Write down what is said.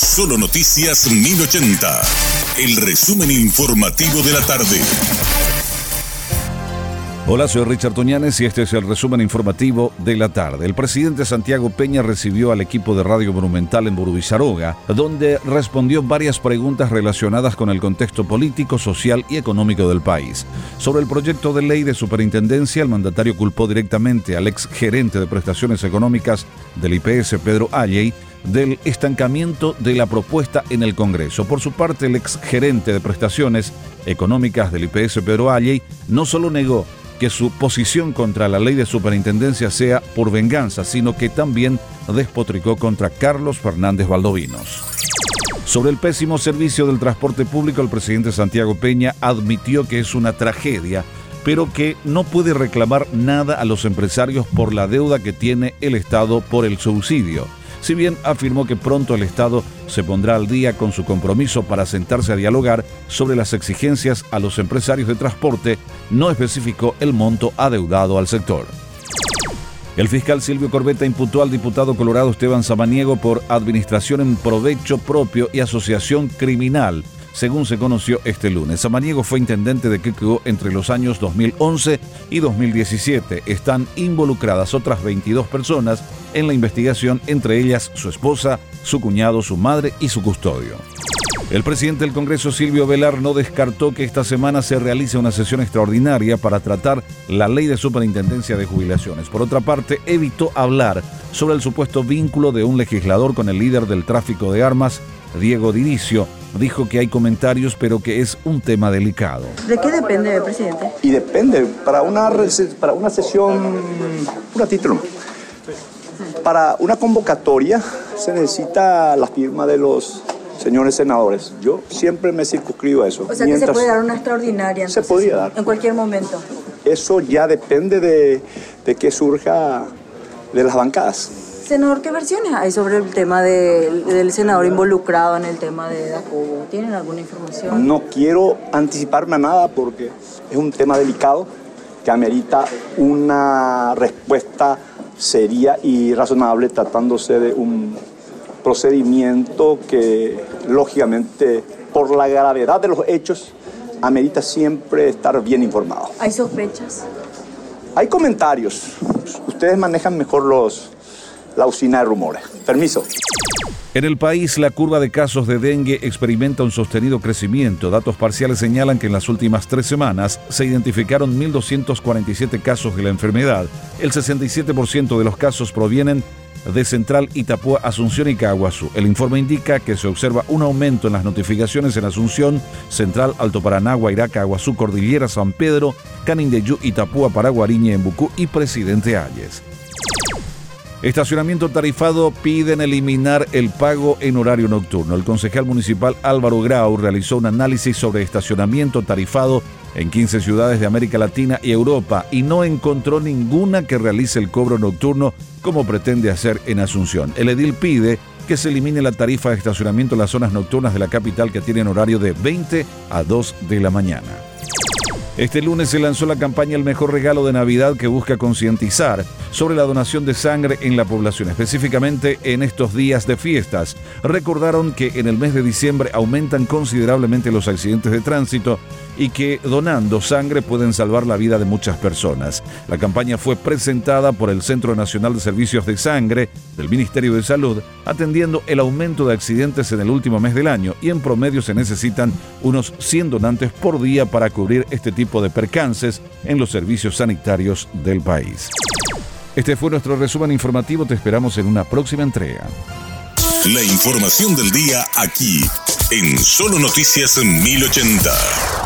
Solo Noticias 1080. El resumen informativo de la tarde. Hola, soy Richard Toñanes y este es el resumen informativo de la tarde. El presidente Santiago Peña recibió al equipo de Radio Monumental en Burubizaroga, donde respondió varias preguntas relacionadas con el contexto político, social y económico del país. Sobre el proyecto de ley de superintendencia, el mandatario culpó directamente al ex gerente de prestaciones económicas del IPS, Pedro Alley, del estancamiento de la propuesta en el Congreso. Por su parte, el ex gerente de prestaciones económicas del IPS, Pedro Alley, no solo negó que su posición contra la ley de superintendencia sea por venganza, sino que también despotricó contra Carlos Fernández Valdovinos. Sobre el pésimo servicio del transporte público, el presidente Santiago Peña admitió que es una tragedia, pero que no puede reclamar nada a los empresarios por la deuda que tiene el Estado por el subsidio si bien afirmó que pronto el Estado se pondrá al día con su compromiso para sentarse a dialogar sobre las exigencias a los empresarios de transporte, no especificó el monto adeudado al sector. El fiscal Silvio Corbeta imputó al diputado colorado Esteban Samaniego por administración en provecho propio y asociación criminal según se conoció este lunes. Samaniego fue intendente de Quequegó entre los años 2011 y 2017. Están involucradas otras 22 personas en la investigación, entre ellas su esposa, su cuñado, su madre y su custodio. El presidente del Congreso, Silvio Velar, no descartó que esta semana se realice una sesión extraordinaria para tratar la ley de superintendencia de jubilaciones. Por otra parte, evitó hablar sobre el supuesto vínculo de un legislador con el líder del tráfico de armas, Diego Diricio, dijo que hay comentarios, pero que es un tema delicado. ¿De qué depende, presidente? Y depende, para una, para una sesión, un título, para una convocatoria se necesita la firma de los señores senadores. Yo siempre me circunscribo a eso. O sea que se puede dar una extraordinaria. se podría dar. En cualquier momento. Eso ya depende de, de que surja de las bancadas. Senador, ¿qué versiones hay sobre el tema del senador involucrado en el tema de Dacobo? ¿Tienen alguna información? No quiero anticiparme a nada porque es un tema delicado que amerita una respuesta seria y razonable tratándose de un procedimiento que lógicamente por la gravedad de los hechos amerita siempre estar bien informado. ¿Hay sospechas? Hay comentarios. Ustedes manejan mejor los, la usina de rumores. Permiso. En el país, la curva de casos de dengue experimenta un sostenido crecimiento. Datos parciales señalan que en las últimas tres semanas se identificaron 1.247 casos de la enfermedad. El 67% de los casos provienen de Central Itapúa, Asunción y Caguazú. El informe indica que se observa un aumento en las notificaciones en Asunción, Central, Alto Paraná, Guairá, Caguazú, Cordillera, San Pedro, Canindeyú, Itapúa, Paraguariña, Embucú y Presidente Ayes. Estacionamiento tarifado piden eliminar el pago en horario nocturno. El concejal municipal Álvaro Grau realizó un análisis sobre estacionamiento tarifado en 15 ciudades de América Latina y Europa y no encontró ninguna que realice el cobro nocturno como pretende hacer en Asunción. El edil pide que se elimine la tarifa de estacionamiento en las zonas nocturnas de la capital que tienen horario de 20 a 2 de la mañana. Este lunes se lanzó la campaña El mejor regalo de Navidad que busca concientizar sobre la donación de sangre en la población, específicamente en estos días de fiestas. Recordaron que en el mes de diciembre aumentan considerablemente los accidentes de tránsito y que donando sangre pueden salvar la vida de muchas personas. La campaña fue presentada por el Centro Nacional de Servicios de Sangre del Ministerio de Salud, atendiendo el aumento de accidentes en el último mes del año y en promedio se necesitan unos 100 donantes por día para cubrir este de percances en los servicios sanitarios del país. Este fue nuestro resumen informativo, te esperamos en una próxima entrega. La información del día aquí, en Solo Noticias 1080.